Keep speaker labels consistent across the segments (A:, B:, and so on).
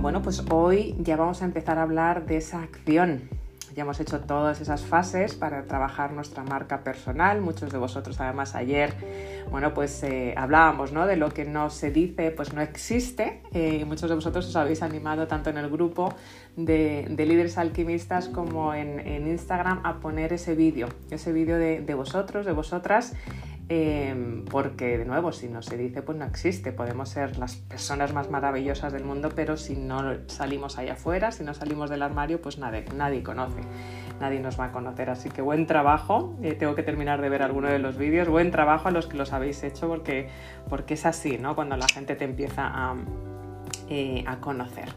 A: bueno, pues hoy ya vamos a empezar a hablar de esa acción. Ya hemos hecho todas esas fases para trabajar nuestra marca personal. Muchos de vosotros, además, ayer, bueno, pues eh, hablábamos, ¿no? De lo que no se dice, pues no existe. Eh, y muchos de vosotros os habéis animado tanto en el grupo de, líderes alquimistas como en, Instagram a poner ese vídeo, ese vídeo de, de vosotros, de vosotras, Em, porque de nuevo, si no se dice, pues no existe. Podemos ser las personas más maravillosas del mundo, pero si no salimos allá afuera, si no salimos del armario, pues nadie, nadie conoce, nadie nos va a conocer. Así que buen trabajo, eh, tengo que terminar de ver alguno de los vídeos, buen trabajo a los que los habéis hecho, porque, porque es así, ¿no? Cuando la gente te empieza a, eh, a conocer.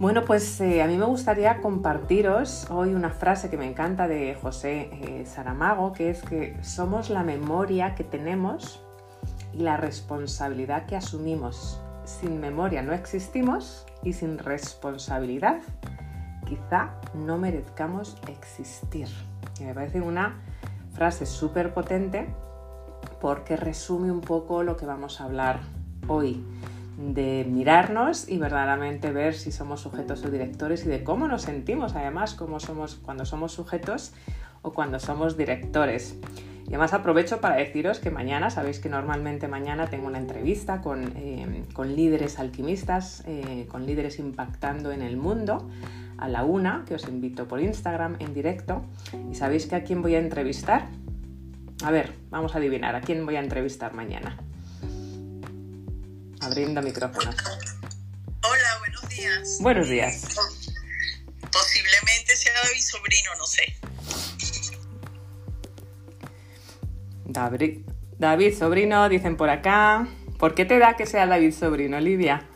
A: Bueno, pues eh, a mí me gustaría compartiros hoy una frase que me encanta de José eh, Saramago, que es que somos la memoria que tenemos y la responsabilidad que asumimos. Sin memoria no existimos y sin responsabilidad quizá no merezcamos existir. Y me parece una frase súper potente porque resume un poco lo que vamos a hablar hoy de mirarnos y verdaderamente ver si somos sujetos o directores y de cómo nos sentimos además cómo somos cuando somos sujetos o cuando somos directores. Y además aprovecho para deciros que mañana, sabéis que normalmente mañana tengo una entrevista con, eh, líderes alquimistas, eh, con líderes impactando en el mundo a la una, que os invito por Instagram en directo. ¿Y sabéis que a quién voy a entrevistar? A ver, vamos a adivinar, ¿a quién voy a entrevistar mañana? Abriendo micrófonos.
B: Hola, buenos días.
A: Buenos días.
B: Posiblemente sea David Sobrino, no sé.
A: David, David Sobrino, dicen por acá. ¿Por qué te da que sea David Sobrino, Olivia?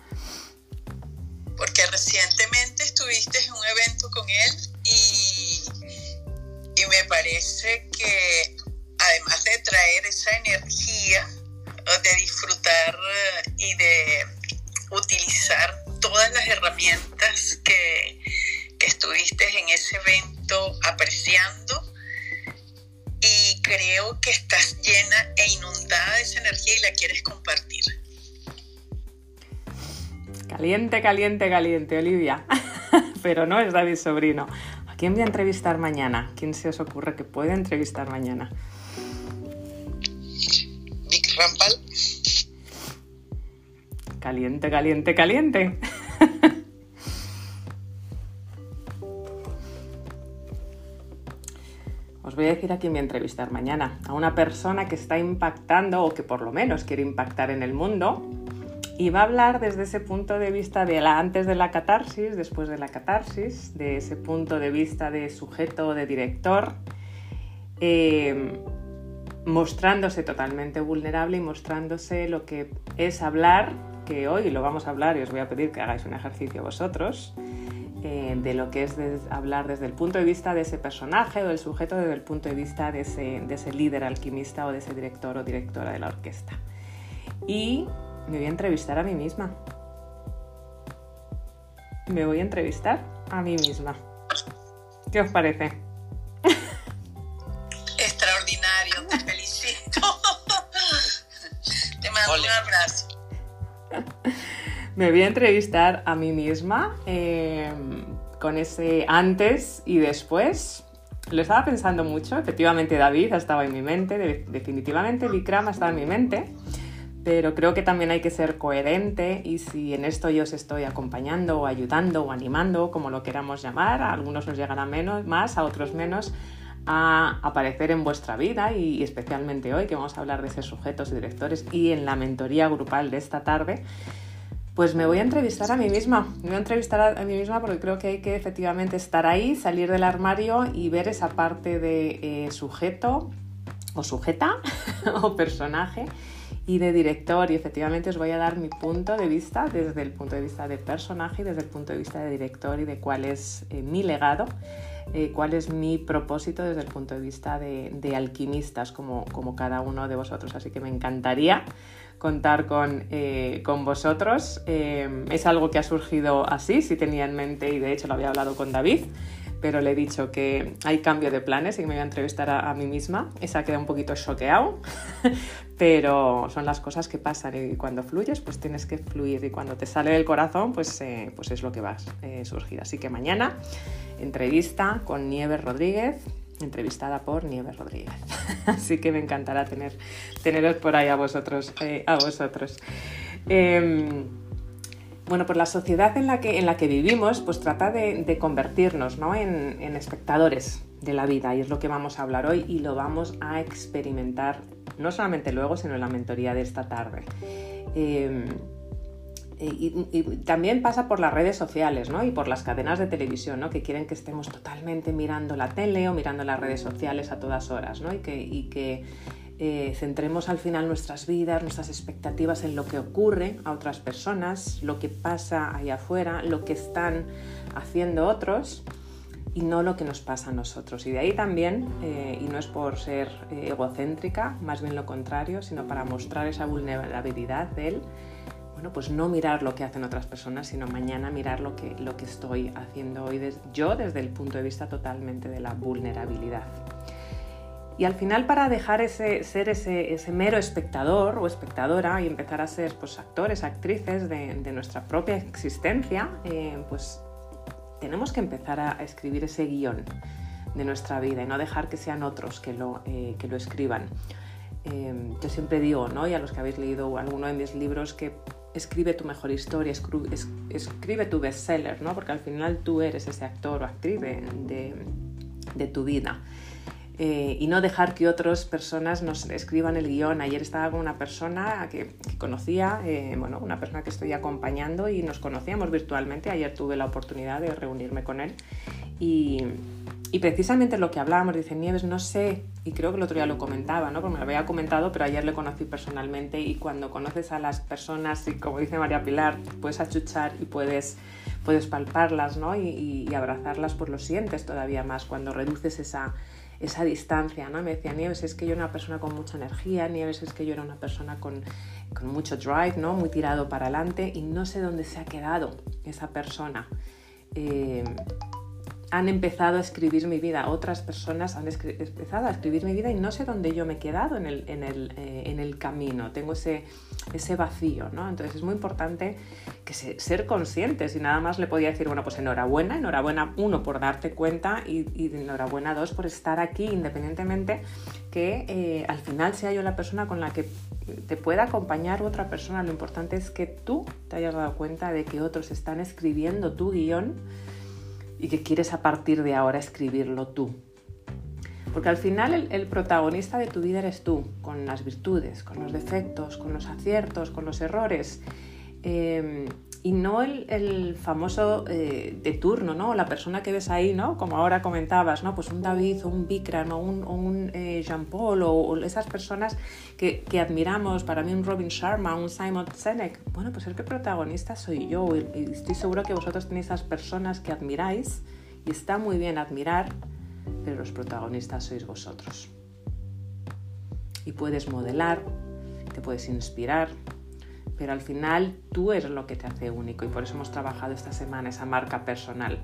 A: Caliente, caliente, Olivia. Pero no es David Sobrino. ¿A quién voy a entrevistar mañana? ¿Quién se os ocurre que puede entrevistar mañana?
B: Rampal.
A: Caliente, caliente, caliente. Os voy a decir a quién voy a entrevistar mañana. A una persona que está impactando o que por lo menos quiere impactar en el mundo y va a hablar desde ese punto de vista de la antes de la catarsis, después de la catarsis, de ese punto de vista de sujeto, de director. Eh, mostrándose totalmente vulnerable y mostrándose lo que es hablar, que hoy lo vamos a hablar y os voy a pedir que hagáis un ejercicio vosotros, eh, de lo que es hablar desde el punto de vista de ese personaje o del sujeto, desde el punto de vista de ese, de ese líder alquimista o de ese director o directora de la orquesta. Y me voy a entrevistar a mí misma. Me voy a entrevistar a mí misma. ¿Qué os parece? Me voy a entrevistar a mí misma eh, con ese antes y después. Lo estaba pensando mucho, efectivamente David estaba en mi mente, definitivamente Vikram estaba en mi mente, pero creo que también hay que ser coherente y si en esto yo os estoy acompañando o ayudando o animando, como lo queramos llamar, a algunos nos llegará menos, más, a otros menos, a aparecer en vuestra vida y especialmente hoy que vamos a hablar de esos sujetos y directores y en la mentoría grupal de esta tarde, pues me voy a entrevistar a mí misma. Me voy a entrevistar a mí misma porque creo que hay que efectivamente estar ahí, salir del armario y ver esa parte de eh, sujeto o sujeta o personaje y de director y efectivamente os voy a dar mi punto de vista desde el punto de vista de personaje y desde el punto de vista de director y de cuál es eh, mi legado eh, cuál es mi propósito desde el punto de vista de, alquimistas como, como, cada uno de vosotros. Así que me encantaría contar con, eh, con vosotros. Es algo que ha surgido así, si tenía en mente y de hecho lo había hablado con David, pero le he dicho que hay cambio de planes y que me voy a entrevistar a, mí misma. Esa queda un poquito choqueado, pero son las cosas que pasan y cuando fluyes, pues tienes que fluir y cuando te sale del corazón, pues, eh, pues es lo que vas a eh, surgir. Así que mañana, entrevista con Nieves Rodríguez, entrevistada por Nieves Rodríguez. Así que me encantará tener, teneros por ahí a vosotros. Eh, a vosotros. Bueno, pues la sociedad en la que, en la que vivimos pues trata de, convertirnos ¿no? en, espectadores de la vida y es lo que vamos a hablar hoy y lo vamos a experimentar no solamente luego, sino en la mentoría de esta tarde. Em, y, también pasa por las redes sociales ¿no? y por las cadenas de televisión ¿no? que quieren que estemos totalmente mirando la tele o mirando las redes sociales a todas horas ¿no? y que eh, centremos al final nuestras vidas, nuestras expectativas en lo que ocurre a otras personas, lo que pasa ahí afuera, lo que están haciendo otros y no lo que nos pasa a nosotros. Y de ahí también, eh, y no es por ser eh, egocéntrica, más bien lo contrario, sino para mostrar esa vulnerabilidad de él, bueno, pues no mirar lo que hacen otras personas, sino mañana mirar lo que, lo que estoy haciendo hoy yo desde el punto de vista totalmente de la vulnerabilidad. Y al final para dejar ese, ser ese, mero espectador o espectadora y empezar a ser pues, actores, actrices de, nuestra propia existencia, eh, pues tenemos que empezar a escribir ese guion de nuestra vida y no dejar que sean otros que lo, eh, que lo escriban. Eh, yo siempre digo, ¿no? y a los que habéis leído alguno de mis libros, que escribe tu mejor historia, escribe, tu bestseller, ¿no? porque al final tú eres ese actor o actriz de, de tu vida. Eh, y no dejar que otras personas nos escriban el guion. Ayer estaba con una persona que, conocía, eh, bueno, una persona que estoy acompañando y nos conocíamos virtualmente. Ayer tuve la oportunidad de reunirme con él y, precisamente lo que hablábamos, dice Nieves, no sé, y creo que el otro día lo comentaba, ¿no? porque me lo había comentado, pero ayer le conocí personalmente y cuando conoces a las personas y como dice María Pilar, puedes achuchar y puedes, puedes palparlas ¿no? y abrazarlas, pues lo sientes todavía más cuando reduces esa esa distancia, ¿no? Me decía, Nieves, es que yo era una persona con mucha energía, Nieves, es que yo era una persona con, mucho drive, ¿no? Muy tirado para adelante y no sé dónde se ha quedado esa persona. Eh, han empezado a escribir mi vida, otras personas han empezado a escribir mi vida y no sé dónde yo me he quedado en el, en el, eh, en el camino, tengo ese, ese vacío, ¿no? Entonces es muy importante que ser conscientes. Y nada más le podía decir, bueno, pues enhorabuena, enhorabuena uno por darte cuenta y, y enhorabuena dos por estar aquí independientemente que eh, al final sea yo la persona con la que te pueda acompañar otra persona, lo importante es que tú te hayas dado cuenta de que otros están escribiendo tu guion y que quieres a partir de ahora escribirlo tú. Porque al final el, protagonista de tu vida eres tú, con las virtudes, con los defectos, con los aciertos, con los errores. Eh, y no el, famoso eh, de turno, ¿no? La persona que ves ahí, ¿no? Como ahora comentabas, ¿no? Pues un David o un Bikram o un, eh, Jean-Paul o, esas personas que, admiramos, para mí un Robin Sharma, un Simon Sinek. Bueno, pues el que protagonista soy yo y, estoy seguro que vosotros tenéis esas personas que admiráis y está muy bien admirar, pero los protagonistas sois vosotros. Y puedes modelar, te puedes inspirar, pero al final tú eres lo que te hace único y por eso hemos trabajado esta semana esa marca personal,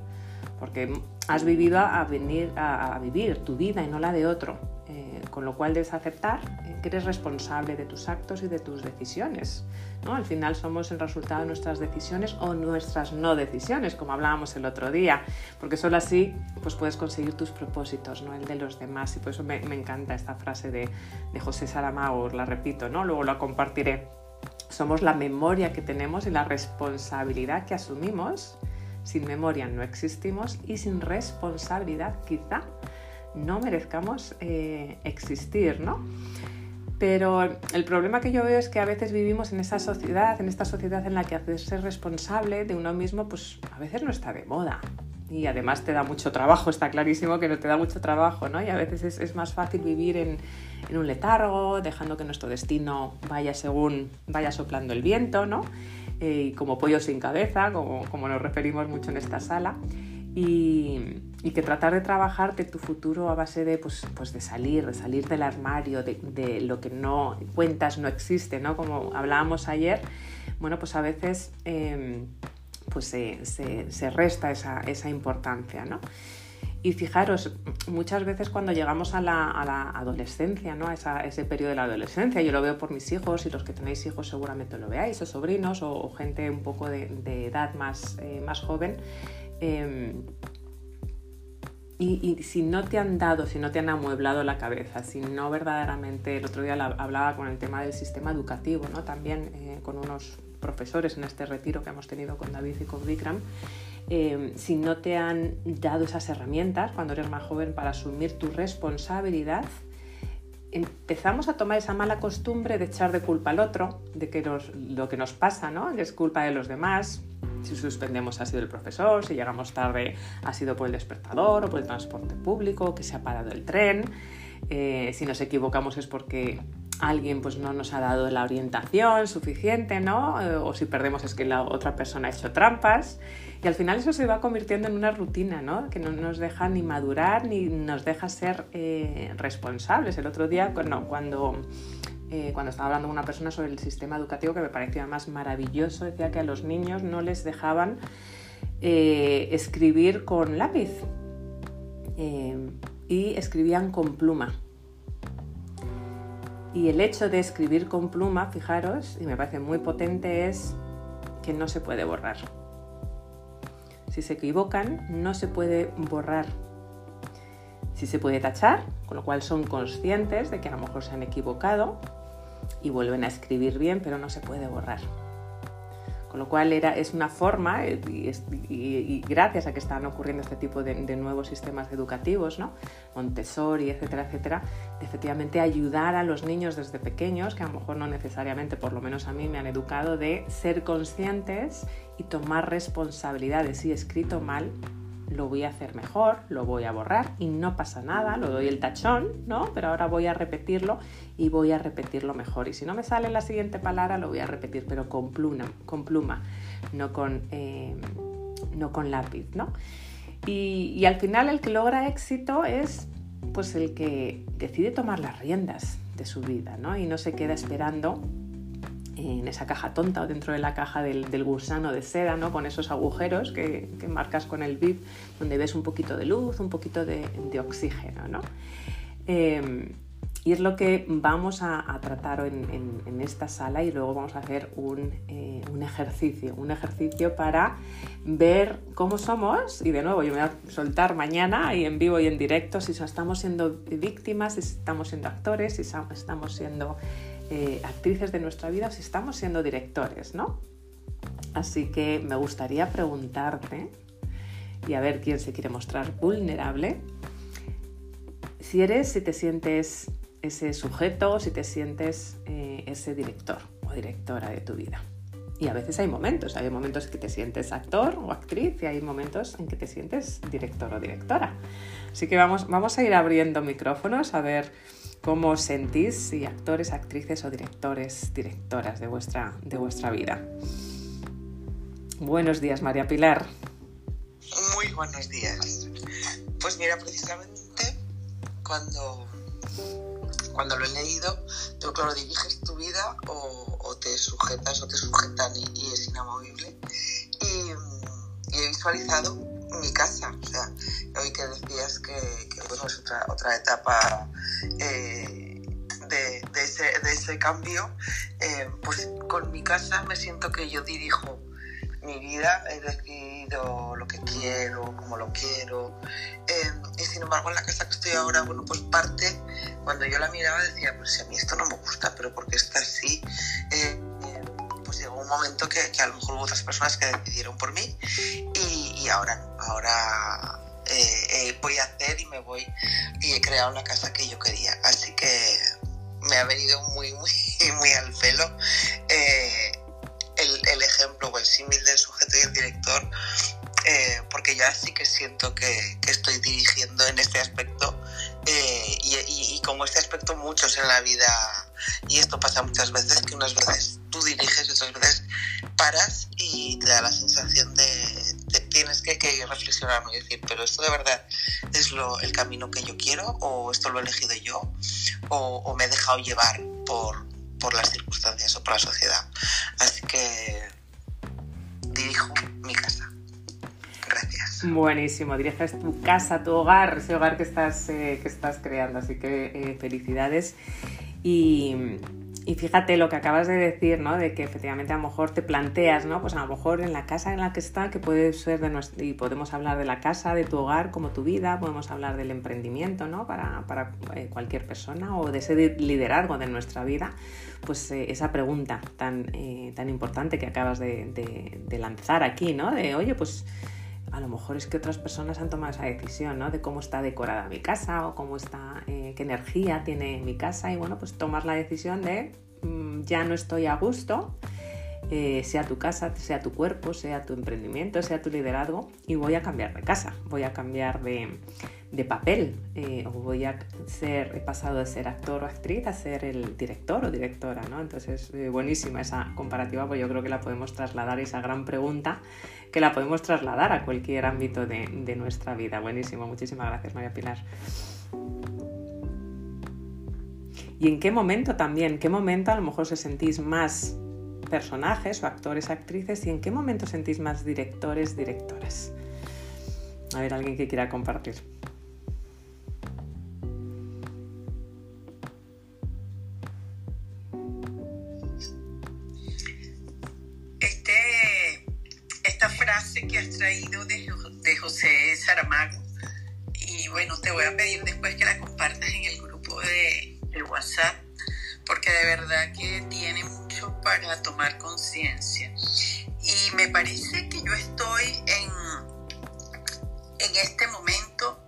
A: porque has vivido a, venir, a, vivir tu vida y no la de otro, eh, con lo cual debes aceptar que eres responsable de tus actos y de tus decisiones. ¿no? Al final somos el resultado de nuestras decisiones o nuestras no decisiones, como hablábamos el otro día, porque solo así pues puedes conseguir tus propósitos, no el de los demás. Y por eso me, encanta esta frase de, de José Saramago, la repito, ¿no? luego la compartiré somos la memoria que tenemos y la responsabilidad que asumimos. Sin memoria no existimos y sin responsabilidad quizá no merezcamos eh, existir, ¿no? Pero el problema que yo veo es que a veces vivimos en esa sociedad, en esta sociedad en la que hacerse responsable de uno mismo, pues a veces no está de moda. Y además te da mucho trabajo, está clarísimo que no te da mucho trabajo, ¿no? Y a veces es más fácil vivir en, en un letargo, dejando que nuestro destino vaya según vaya soplando el viento, ¿no? Eh, como pollo sin cabeza, como, como, nos referimos mucho en esta sala. Y, y, que tratar de trabajarte tu futuro a base de, pues, pues de salir, de salir del armario, de, de, lo que no cuentas no existe, ¿no? Como hablábamos ayer, bueno, pues a veces em, pues se, se, se, resta esa, esa importancia, ¿no? y fijaros, muchas veces cuando llegamos a la, adolescencia, ¿no? a, ese periodo de la adolescencia, yo lo veo por mis hijos y los que tenéis hijos seguramente lo veáis, o sobrinos o, gente un poco de, edad más, eh, más joven. Em, y, si no te han dado, si no te han amueblado la cabeza, si no verdaderamente, el otro día hablaba con el tema del sistema educativo, ¿no? también eh, con unos profesores en este retiro que hemos tenido con David y con Vikram, Em, si no te han dado esas herramientas cuando eres más joven para asumir tu responsabilidad, empezamos a tomar esa mala costumbre de echar de culpa al otro, de que lo que nos pasa ¿no? es culpa de los demás. Si suspendemos ha sido el profesor, si llegamos tarde ha sido por el despertador o por el transporte público, que se ha parado el tren. Eh, si nos equivocamos es porque alguien pues no nos ha dado la orientación suficiente, ¿no? Eh, o si perdemos es que la otra persona ha hecho trampas. Y al final eso se va convirtiendo en una rutina, ¿no? Que no nos deja ni madurar ni nos deja ser eh, responsables. El otro día, cuando, cuando, eh, cuando estaba hablando con una persona sobre el sistema educativo que me parecía más maravilloso, decía que a los niños no les dejaban escribir con lápiz y escribían con pluma. Y el hecho de escribir con pluma, fijaros, y me parece muy potente, es que no se puede borrar. Si se equivocan, no se puede borrar. Si se puede tachar, con lo cual son conscientes de que a lo mejor se han equivocado y vuelven a escribir bien, pero no se puede borrar. Con lo cual era, es una forma, eh, y, gracias a que están ocurriendo este tipo de, nuevos sistemas educativos, ¿no? Montessori, etcétera, etcétera, de efectivamente ayudar a los niños desde pequeños, que a lo mejor no necesariamente, por lo menos a mí, me han educado, de ser conscientes y tomar responsabilidades. Si he escrito mal, lo voy a hacer mejor, lo voy a borrar y no pasa nada, lo doy el tachón, ¿no? Pero ahora voy a repetirlo y voy a repetirlo mejor. Y si no me sale la siguiente palabra, lo voy a repetir, pero con pluma, con pluma no, con, eh, no con lápiz, ¿no? Y, y al final el que logra éxito es pues el que decide tomar las riendas de su vida, ¿no? Y no se queda esperando en esa caja tonta o dentro de la caja del, gusano de seda, ¿no? con esos agujeros que, marcas con el bip, donde ves un poquito de luz, un poquito de, oxígeno. ¿no? Em, y es lo que vamos a, tratar en, esta sala y luego vamos a hacer un, eh, un, ejercicio, un ejercicio para ver cómo somos y de nuevo yo me voy a soltar mañana y en vivo y en directo si estamos siendo víctimas, si estamos siendo actores, si estamos siendo eh, actrices de nuestra vida si estamos siendo directores, ¿no? Así que me gustaría preguntarte, y a ver quién se quiere mostrar vulnerable, si eres, si te sientes ese sujeto, si te sientes eh, ese director o directora de tu vida. Y a veces hay momentos, hay momentos en que te sientes actor o actriz y hay momentos en que te sientes director o directora. Así que vamos, vamos a ir abriendo micrófonos a ver cómo sentís, si actores, actrices o directores, directoras de vuestra, de vuestra vida. Buenos días, María Pilar.
C: Muy buenos días. Pues mira, precisamente cuando, cuando lo he leído, tengo claro, diriges tu vida o, te sujetas o te sujetan y, es inamovible. Y, he visualizado mi casa, o sea, hoy que decías que, que es otra, otra etapa eh, de, ese, cambio, eh, pues con mi casa me siento que yo dirijo mi vida, he decidido lo que quiero, cómo lo quiero. Eh, y sin embargo, en la casa que estoy ahora, bueno, pues parte, cuando yo la miraba decía, pues si a mí esto no me gusta, pero porque está así. pues llegó un momento que, a lo mejor hubo otras personas que decidieron por mí y, y ahora no, ahora eh, eh, voy a hacer y me voy y he creado la casa que yo quería. Así que me ha venido muy, muy, muy al pelo eh, el, ejemplo o el símil del sujeto y el director, porque ya sí que siento que, estoy dirigiendo en este aspecto y, y, como este aspecto muchos en la vida, y esto pasa muchas veces, que unas veces tú diriges y otras veces paras y te da la sensación de, tienes que, reflexionar y decir, pero esto de verdad es lo, el camino que yo quiero o esto lo he elegido yo o, me he dejado llevar por, por las circunstancias o por la sociedad. Así que dirijo mi casa. Gracias.
A: Buenísimo, diriges tu casa, tu hogar, ese hogar que estás, eh, que estás creando, así que eh, felicidades. Y, y fíjate lo que acabas de decir, ¿no? De que efectivamente a lo mejor te planteas, ¿no? Pues a lo mejor en la casa en la que está, que puede ser de nuestro, y podemos hablar de la casa, de tu hogar, como tu vida, podemos hablar del emprendimiento, ¿no? Para, para eh, cualquier persona o de ese liderazgo de nuestra vida, pues esa pregunta tan, tan importante que acabas de, de, de lanzar aquí, ¿no? De, oye, pues a lo mejor es que otras personas han tomado esa decisión, ¿no? De cómo está decorada mi casa o cómo está, eh, qué energía tiene mi casa y bueno, pues tomar la decisión de mm, ya no estoy a gusto, eh, sea tu casa, sea tu cuerpo, sea tu emprendimiento, sea tu liderazgo y voy a cambiar de casa, voy a cambiar de, de papel eh, o voy a ser, he pasado de ser actor o actriz a ser el director o directora, ¿no? Entonces, buenísima esa comparativa, pues yo creo que la podemos trasladar, esa gran pregunta, que la podemos trasladar a cualquier ámbito de, nuestra vida. Buenísimo, muchísimas gracias María Pilar. ¿Y en qué momento también? ¿Qué momento a lo mejor se sentís más personajes o actores, actrices y en qué momento sentís más directores, directoras? A ver, alguien que quiera compartir.
B: De, de José Saramago, y bueno, te voy a pedir después que la compartas en el grupo de, de WhatsApp, porque de verdad que tiene mucho para tomar conciencia. Y me parece que yo estoy en, en este momento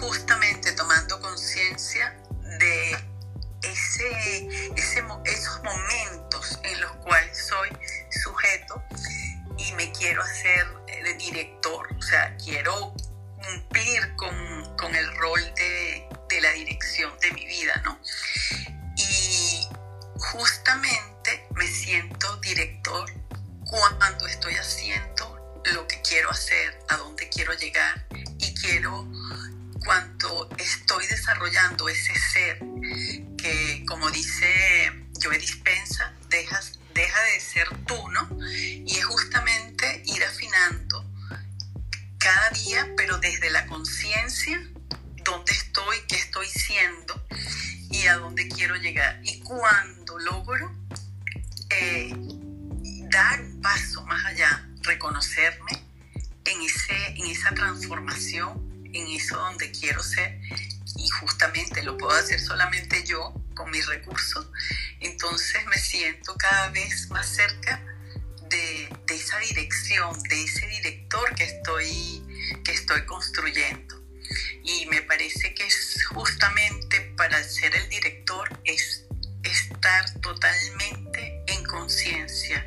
B: justamente tomando conciencia de ese, ese, esos momentos en los cuales soy sujeto y me quiero hacer de director, o sea, quiero cumplir con, con el rol de, de, la dirección de mi vida, ¿no? Y justamente me siento director cuando estoy haciendo lo que quiero hacer, a dónde quiero llegar y quiero cuando estoy desarrollando ese ser que, como dice Joe Dispensa, dejas, deja de ser tú, ¿no? Y es justamente ir afinando cada día, pero desde la conciencia, dónde estoy, qué estoy siendo y a dónde quiero llegar. Y cuando logro eh, dar un paso más allá, reconocerme en, ese, en esa transformación, en eso donde quiero ser, y justamente lo puedo hacer solamente yo con mis recursos, entonces me siento cada vez más cerca de, esa dirección, de ese director que estoy, que estoy construyendo. Y me parece que es justamente para ser el director es estar totalmente en conciencia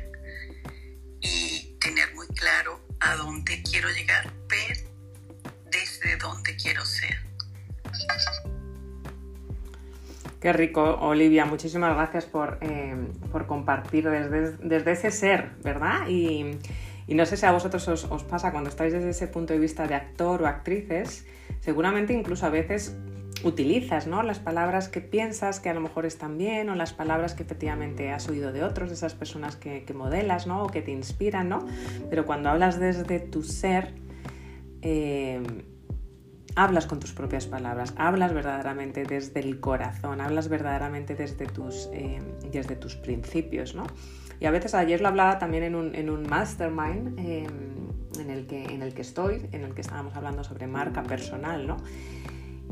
B: y tener muy claro a dónde quiero llegar, pero desde dónde quiero ser.
A: Qué rico, Olivia. Muchísimas gracias por, eh, por compartir desde, desde, ese ser, ¿verdad? Y, y, no sé si a vosotros os, pasa cuando estáis desde ese punto de vista de actor o actrices, seguramente incluso a veces utilizas, ¿no? Las palabras que piensas que a lo mejor están bien o las palabras que efectivamente has oído de otros, de esas personas que, que modelas, ¿no? O que te inspiran, ¿no? Pero cuando hablas desde tu ser, eh, hablas con tus propias palabras, hablas verdaderamente desde el corazón, hablas verdaderamente desde tus, eh, desde tus principios, ¿no? Y a veces ayer lo hablaba también en un, en un mastermind eh, en, el que, en el que estoy, en el que estábamos hablando sobre marca personal, ¿no?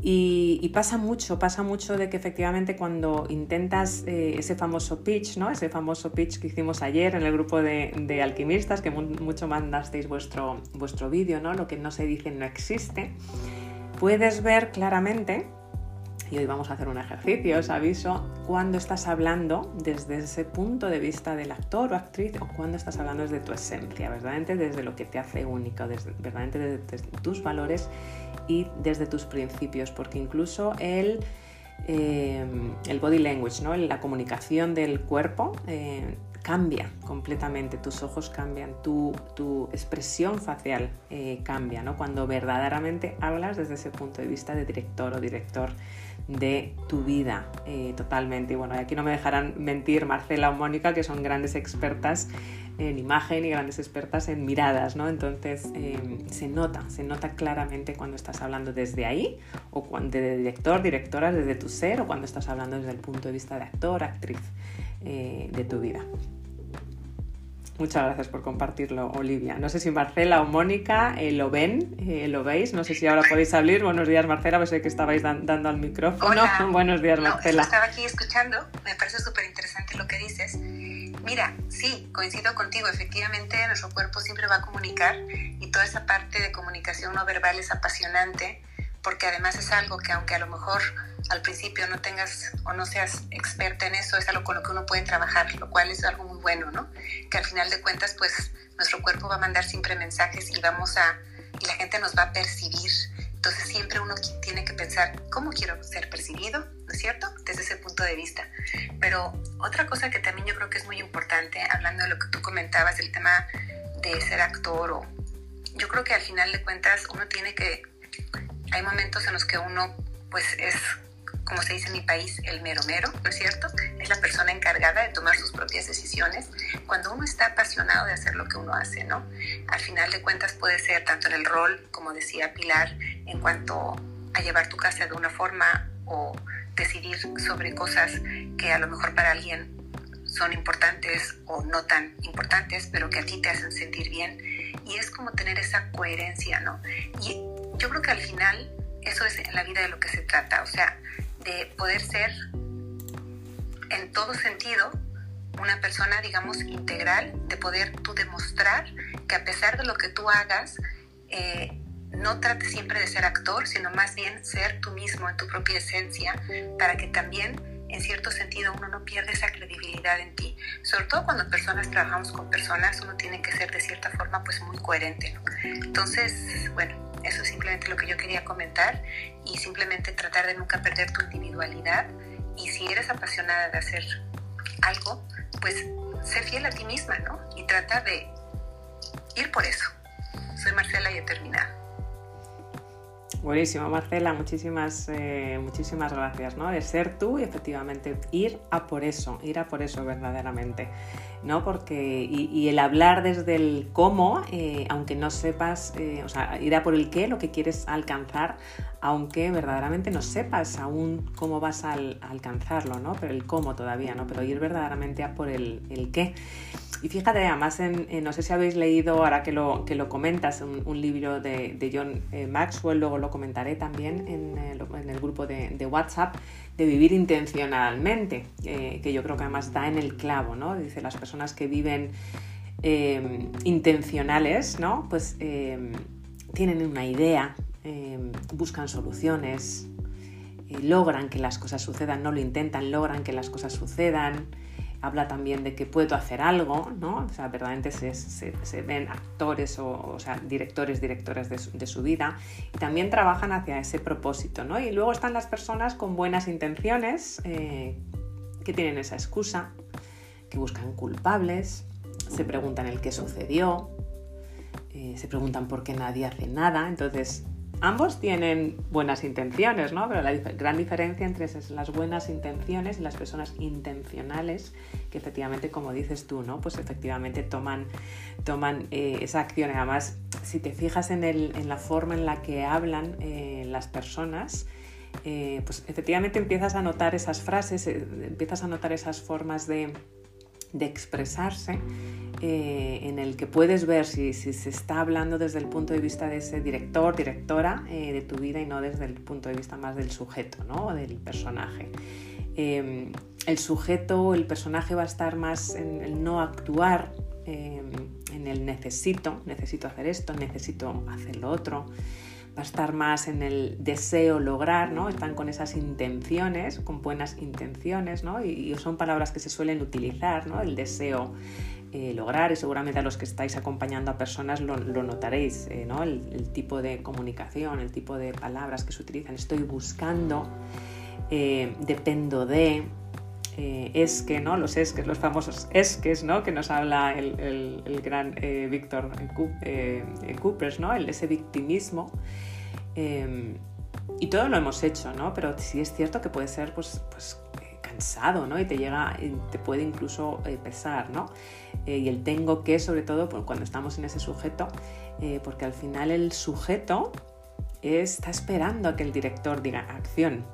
A: Y, pasa mucho, pasa mucho de que efectivamente cuando intentas eh, ese famoso pitch, ¿no? Ese famoso pitch que hicimos ayer en el grupo de, de alquimistas, que mucho mandasteis vuestro, vuestro vídeo, ¿no? Lo que no se dice no existe. Puedes ver claramente, y hoy vamos a hacer un ejercicio, os aviso, cuando estás hablando desde ese punto de vista del actor o actriz o cuando estás hablando desde tu esencia, verdaderamente desde lo que te hace único, desde, verdaderamente desde, tus valores y desde tus principios, porque incluso el, eh, body language, ¿no? la comunicación del cuerpo, eh, cambia completamente, tus ojos cambian, tu, tu expresión facial eh, cambia, ¿no? cuando verdaderamente hablas desde ese punto de vista de director o director de tu vida eh, totalmente. Y bueno, aquí no me dejarán mentir Marcela o Mónica, que son grandes expertas en imagen y grandes expertas en miradas, ¿no? Entonces em, se nota, se nota claramente cuando estás hablando desde ahí, o cuando, de director, directora, desde tu ser, o cuando estás hablando desde el punto de vista de actor, actriz eh, de tu vida. Muchas gracias por compartirlo, Olivia. No sé si Marcela o Mónica eh, lo ven, eh, lo veis. No sé si ahora podéis abrir. Buenos días, Marcela. Pues sé que estabais dando al micrófono. Buenos días, Marcela.
D: estaba aquí escuchando. Me parece súper interesante lo que dices. Mira, sí, coincido contigo. Efectivamente, nuestro cuerpo siempre va a comunicar y toda esa parte de comunicación no verbal es apasionante porque además es algo que aunque a lo mejor al principio no tengas o no seas experta en eso, es algo con lo que uno puede trabajar, lo cual es algo muy bueno, ¿no? Que al final de cuentas, pues nuestro cuerpo va a mandar siempre mensajes y vamos a, y la gente nos va a percibir. Entonces siempre uno tiene que pensar, ¿cómo quiero ser percibido? ¿No es cierto? Desde ese punto de vista. Pero otra cosa que también yo creo que es muy importante, hablando de lo que tú comentabas, el tema de ser actor o... Yo creo que al final de cuentas uno tiene que... Hay momentos en los que uno pues es como se dice en mi país, el mero mero, ¿no es cierto? Es la persona encargada de tomar sus propias decisiones. Cuando uno está apasionado de hacer lo que uno hace, ¿no? Al final de cuentas puede ser tanto en el rol, como decía Pilar, en cuanto a llevar tu casa de una forma o decidir sobre cosas que a lo mejor para alguien son importantes o no tan importantes, pero que a ti te hacen sentir bien. Y es como tener esa coherencia, ¿no? Y yo creo que al final eso es en la vida de lo que se trata. O sea, de poder ser en todo sentido una persona, digamos, integral, de poder tú demostrar que a pesar de lo que tú hagas, eh, no trates siempre de ser actor, sino más bien ser tú mismo en tu propia esencia, para que también, en cierto sentido, uno no pierda esa credibilidad en ti. Sobre todo cuando personas trabajamos con personas, uno tiene que ser de cierta forma pues muy coherente. Entonces, bueno, eso es simplemente lo que yo quería comentar y simplemente tratar de nunca perder tu individualidad y si eres apasionada de hacer algo, pues ser fiel a ti misma, ¿no? Y tratar de ir por eso. Soy Marcela y he terminado.
A: Buenísimo, Marcela, muchísimas, eh, muchísimas gracias, ¿no? De ser tú y efectivamente ir a por eso, ir a por eso verdaderamente, ¿no? Porque, y, el hablar desde el cómo, eh, aunque no sepas, eh, o sea, ir a por el qué, lo que quieres alcanzar, aunque verdaderamente no sepas aún cómo vas a, alcanzarlo, ¿no? Pero el cómo todavía, ¿no? Pero ir verdaderamente a por el, qué. Y fíjate, además, no sé si habéis leído, ahora que lo, que lo comentas, un, libro de, John eh, Maxwell, luego lo comentaré también en el, en el grupo de, WhatsApp, de vivir intencionalmente, eh, que yo creo que además da en el clavo, ¿no? Dice, las personas que viven eh, intencionales, ¿no? Pues tienen una idea, buscan soluciones, logran que las cosas sucedan, no lo intentan, logran que las cosas sucedan habla también de que puedo hacer algo, ¿no? O sea, verdaderamente se, ven actores o, sea, directores, directoras de su, vida y también trabajan hacia ese propósito, ¿no? Y luego están las personas con buenas intenciones eh, que tienen esa excusa, que buscan culpables, se preguntan el qué sucedió, eh, se preguntan por qué nadie hace nada, entonces ambos tienen buenas intenciones, ¿no? Pero la gran diferencia entre esas, las buenas intenciones y las personas intencionales, que efectivamente, como dices tú, ¿no? Pues efectivamente toman, toman eh, esa acción. Además, si te fijas en, el, en, la forma en la que hablan eh, las personas, eh, pues efectivamente empiezas a notar esas frases, empiezas a notar esas formas de, de expresarse eh, en el que puedes ver si, se está hablando desde el punto de vista de ese director, directora eh, de tu vida y no desde el punto de vista más del sujeto, ¿no? del personaje. Em, el sujeto, el personaje va a estar más en el no actuar, em, en el necesito, necesito hacer esto, necesito hacer lo otro va a estar más en el deseo lograr, ¿no? Están con esas intenciones, con buenas intenciones, ¿no? Y, son palabras que se suelen utilizar, ¿no? El deseo eh, lograr y seguramente a los que estáis acompañando a personas lo, notaréis, eh, ¿no? El, tipo de comunicación, el tipo de palabras que se utilizan. Estoy buscando, eh, dependo de, es que, ¿no? Los es que, los famosos es que, ¿no? Que nos habla el, el gran Víctor Coopers, ¿no? El, ese victimismo. Em, y todo lo hemos hecho, ¿no? Pero sí es cierto que puede ser, pues, pues cansado, ¿no? Y te llega, te puede incluso eh, pesar, ¿no? Eh, y el tengo que, sobre todo, cuando estamos en ese sujeto, eh, porque al final el sujeto está esperando a que el director diga acción.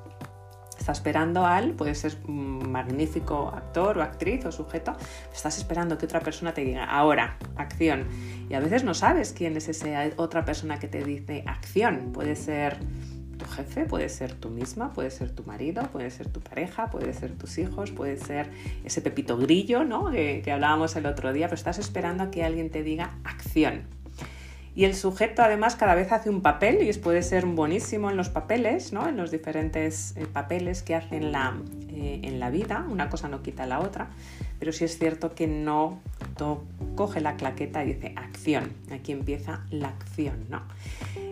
A: Está esperando al, puede ser un magnífico actor o actriz o sujeto, estás esperando que otra persona te diga ahora, acción. Y a veces no sabes quién es esa otra persona que te dice acción. Puede ser tu jefe, puede ser tú misma, puede ser tu marido, puede ser tu pareja, puede ser tus hijos, puede ser ese pepito grillo, ¿no? Que, que hablábamos el otro día, pero estás esperando a que alguien te diga acción. Y el sujeto además cada vez hace un papel y puede ser buenísimo en los papeles, ¿no? en los diferentes eh, papeles que hace en la, eh, en la vida, una cosa no quita la otra, pero sí es cierto que no coge la claqueta y dice acción, aquí empieza la acción. ¿no?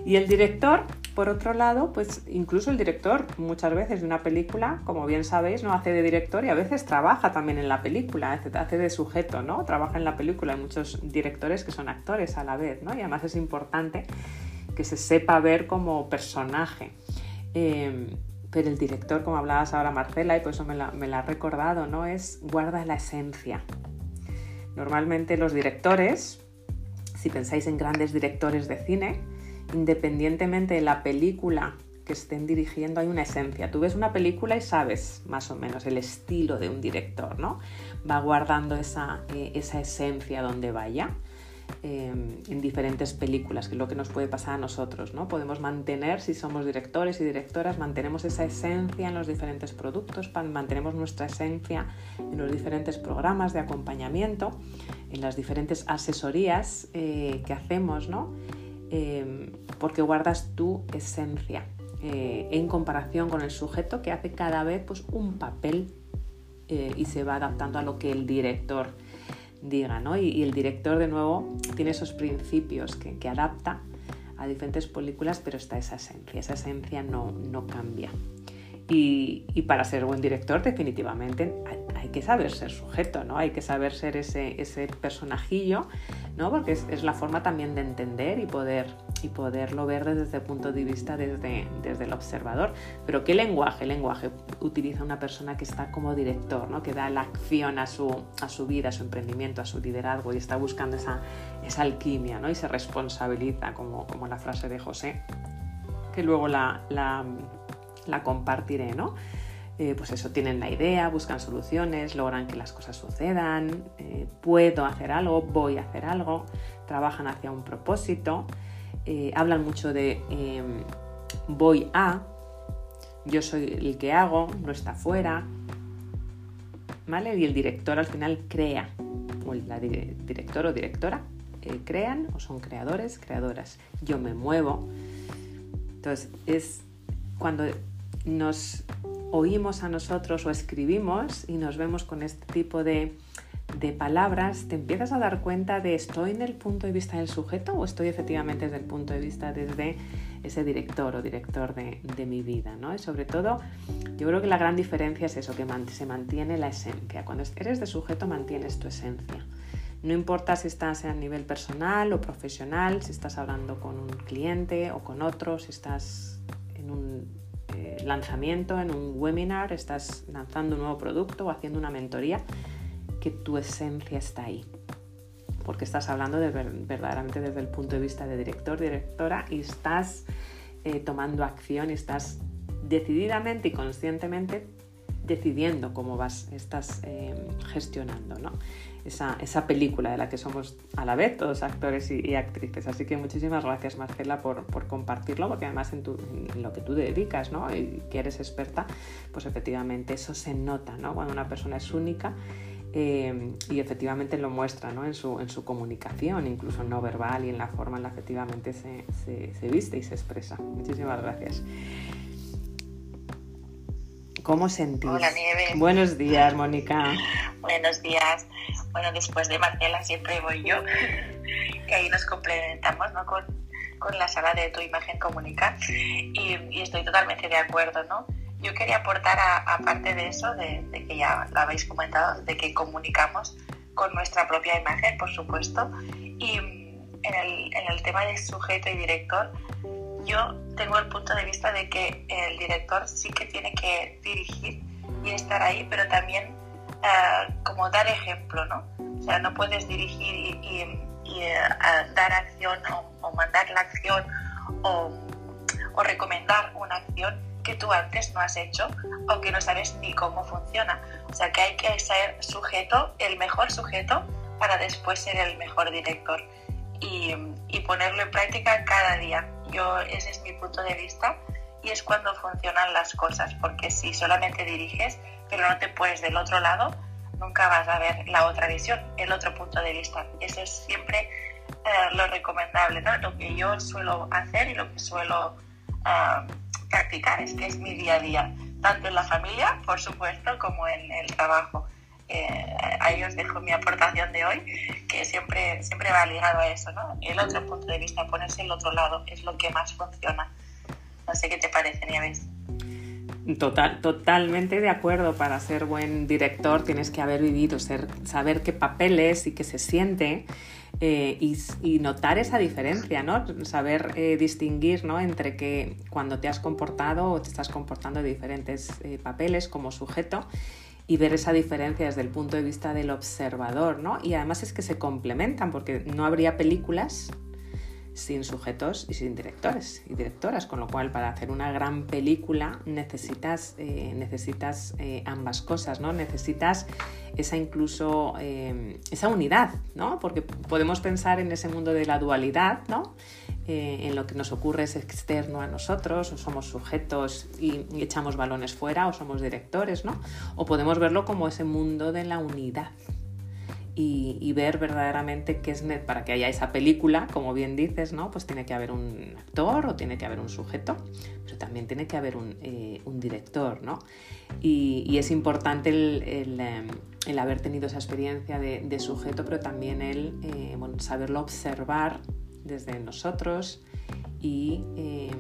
A: Y el director por otro lado, pues incluso el director muchas veces de una película, como bien sabéis, no hace de director y a veces trabaja también en la película, hace de sujeto, ¿no? Trabaja en la película. Hay muchos directores que son actores a la vez, ¿no? Y además es importante que se sepa ver como personaje. Em, pero el director, como hablabas ahora Marcela, y por eso me la, me la ha recordado, ¿no? Es guarda la esencia. Normalmente los directores, si pensáis en grandes directores de cine, independientemente de la película que estén dirigiendo, hay una esencia. Tú ves una película y sabes más o menos el estilo de un director, ¿no? Va guardando esa, eh, esencia donde vaya. Eh, en diferentes películas, que es lo que nos puede pasar a nosotros, ¿no? Podemos mantener, si somos directores y directoras, mantenemos esa esencia en los diferentes productos, mantenemos nuestra esencia en los diferentes programas de acompañamiento, en las diferentes asesorías eh, que hacemos, ¿no? Em, porque guardas tu esencia eh, en comparación con el sujeto que hace cada vez pues, un papel eh, y se va adaptando a lo que el director diga. ¿no? Y, el director de nuevo tiene esos principios que, adapta a diferentes películas, pero está esa esencia, esa esencia no, no cambia. Y, para ser buen director definitivamente hay, que saber ser sujeto, ¿no? Hay que saber ser ese, ese personajillo ¿no? porque es, la forma también de entender y, poder, y poderlo ver desde el punto de vista desde, desde el observador. Pero ¿qué lenguaje? lenguaje utiliza una persona que está como director, ¿no? que da la acción a su, a su vida, a su emprendimiento, a su liderazgo y está buscando esa, esa alquimia ¿no? y se responsabiliza, como, como la frase de José, que luego la, la compartiré. ¿no? Eh, pues eso, tienen la idea, buscan soluciones, logran que las cosas sucedan, eh, puedo hacer algo, voy a hacer algo, trabajan hacia un propósito, eh, hablan mucho de em, voy a, yo soy el que hago, no está fuera, ¿vale? Y el director al final crea, o la director o directora crean o son creadores, creadoras. Yo me muevo. Entonces es cuando nos oímos a nosotros o escribimos y nos vemos con este tipo de, palabras, te empiezas a dar cuenta de estoy en el punto de vista del sujeto o estoy efectivamente desde el punto de vista desde ese director o director de, mi vida. ¿no? Y sobre todo, yo creo que la gran diferencia es eso, que se mantiene la esencia. Cuando eres de sujeto mantienes tu esencia. No importa si estás a nivel personal o profesional, si estás hablando con un cliente o con otro, si estás en un eh, lanzamiento, en un webinar, estás lanzando un nuevo producto o haciendo una mentoría, que tu esencia está ahí. Porque estás hablando de verdaderamente desde el punto de vista de director, directora y estás eh, tomando acción y estás decididamente y conscientemente decidiendo cómo vas, estás eh, gestionando ¿no? Esa, esa, película de la que somos a la vez todos actores y, actrices. Así que muchísimas gracias Marcela por, por compartirlo, porque además en, lo que tú dedicas ¿no? y que eres experta, pues efectivamente eso se nota ¿no? cuando una persona es única. Eh, y efectivamente lo muestra ¿no? en, su, en su comunicación, incluso no verbal y en la forma en la que efectivamente se, se, se viste y se expresa. Muchísimas gracias. ¿Cómo sentís?
E: Hola, Nieve.
A: Buenos días, Mónica.
E: Buenos días. Bueno, después de Marcela siempre voy yo, que ahí nos complementamos ¿no? con, con la sala de tu imagen comunicar y, y, estoy totalmente de acuerdo, ¿no? Yo quería aportar, aparte de eso, de, de, que ya lo habéis comentado, de que comunicamos con nuestra propia imagen, por supuesto, y en el, en el tema de sujeto y director, yo tengo el punto de vista de que el director sí que tiene que dirigir y estar ahí, pero también uh, como dar ejemplo, ¿no? O sea, no puedes dirigir y, uh, dar acción o, mandar la acción o, recomendar una acción que tú antes no has hecho o que no sabes ni cómo funciona. O sea, que hay que ser sujeto, el mejor sujeto, para después ser el mejor director y ponerlo en práctica cada día. Yo, ese es mi punto de vista y es cuando funcionan las cosas, porque si solamente diriges, pero no te pones del otro lado, nunca vas a ver la otra visión, el otro punto de vista. Eso es siempre eh, lo recomendable. Lo que yo suelo hacer y lo que suelo uh, practicar, es que es mi día a día, tanto en la familia, por supuesto, como en el trabajo. Eh, ahí os dejo mi aportación de hoy, que siempre, siempre va ligado a eso, ¿no? El otro punto de vista, ponerse el otro lado, es lo que más funciona. No sé qué te parece, Nieves.
A: Total, totalmente de acuerdo. Para ser buen director tienes que haber vivido, ser, saber qué papel es y qué se siente eh, y, y, notar esa diferencia, ¿no? Saber eh, distinguir ¿no? entre que cuando te has comportado o te estás comportando de diferentes eh, papeles como sujeto y ver esa diferencia desde el punto de vista del observador, ¿no? Y además es que se complementan porque no habría películas sin sujetos y sin directores y directoras, con lo cual para hacer una gran película necesitas, eh, necesitas eh, ambas cosas, ¿no? Necesitas esa incluso eh, esa unidad, ¿no? Porque podemos pensar en ese mundo de la dualidad, ¿no? En lo que nos ocurre es externo a nosotros, o somos sujetos y, echamos balones fuera, o somos directores, ¿no? O podemos verlo como ese mundo de la unidad, y, ver verdaderamente qué es para que haya esa película, como bien dices, ¿no? Pues tiene que haber un actor o tiene que haber un sujeto, pero también tiene que haber un, eh, director, ¿no? Y, es importante el, el, el, haber tenido esa experiencia de, sujeto, pero también el eh, saberlo observar desde nosotros y eh,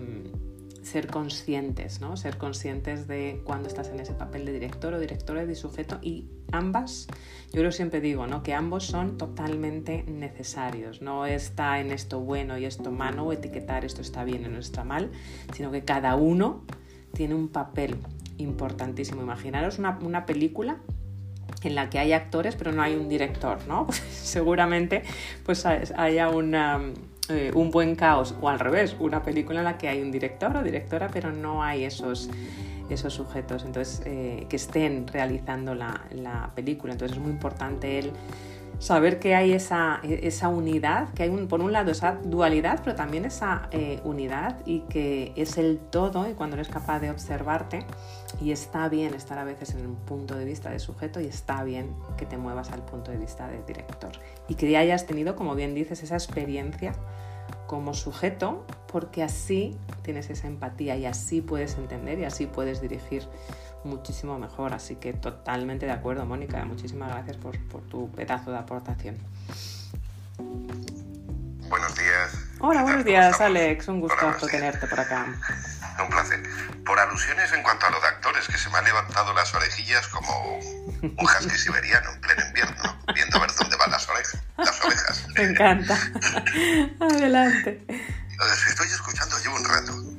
A: ser conscientes, ¿no? Ser conscientes de cuando estás en ese papel de director o directora de sujeto y ambas, yo lo siempre digo, ¿no? Que ambos son totalmente necesarios. No está en esto bueno y esto malo o etiquetar esto está bien y no está mal, sino que cada uno tiene un papel importantísimo. Imaginaros una, una película en la que hay actores pero no hay un director, ¿no? Seguramente pues haya una eh, un buen caos o al revés, una película en la que hay un director o directora pero no hay esos, esos sujetos entonces eh, que estén realizando la, la, película. Entonces es muy importante el saber que hay esa, esa unidad, que hay un, por un lado esa dualidad, pero también esa eh, unidad y que es el todo y cuando eres capaz de observarte y está bien estar a veces en un punto de vista de sujeto y está bien que te muevas al punto de vista de director. Y que ya hayas tenido, como bien dices, esa experiencia como sujeto porque así tienes esa empatía y así puedes entender y así puedes dirigir muchísimo mejor. Así que totalmente de acuerdo, Mónica. Muchísimas gracias por, por tu pedazo de aportación.
F: Buenos días.
A: Hola, buenos días, Alex. Un gusto tenerte por acá.
F: Un placer. Por alusiones en cuanto a lo de actores, que se me han levantado las orejillas como un husky siberiano en pleno invierno, viendo a ver dónde van las orejas. Las orejas.
A: Me encanta. Adelante.
F: Estoy escuchando llevo un rato.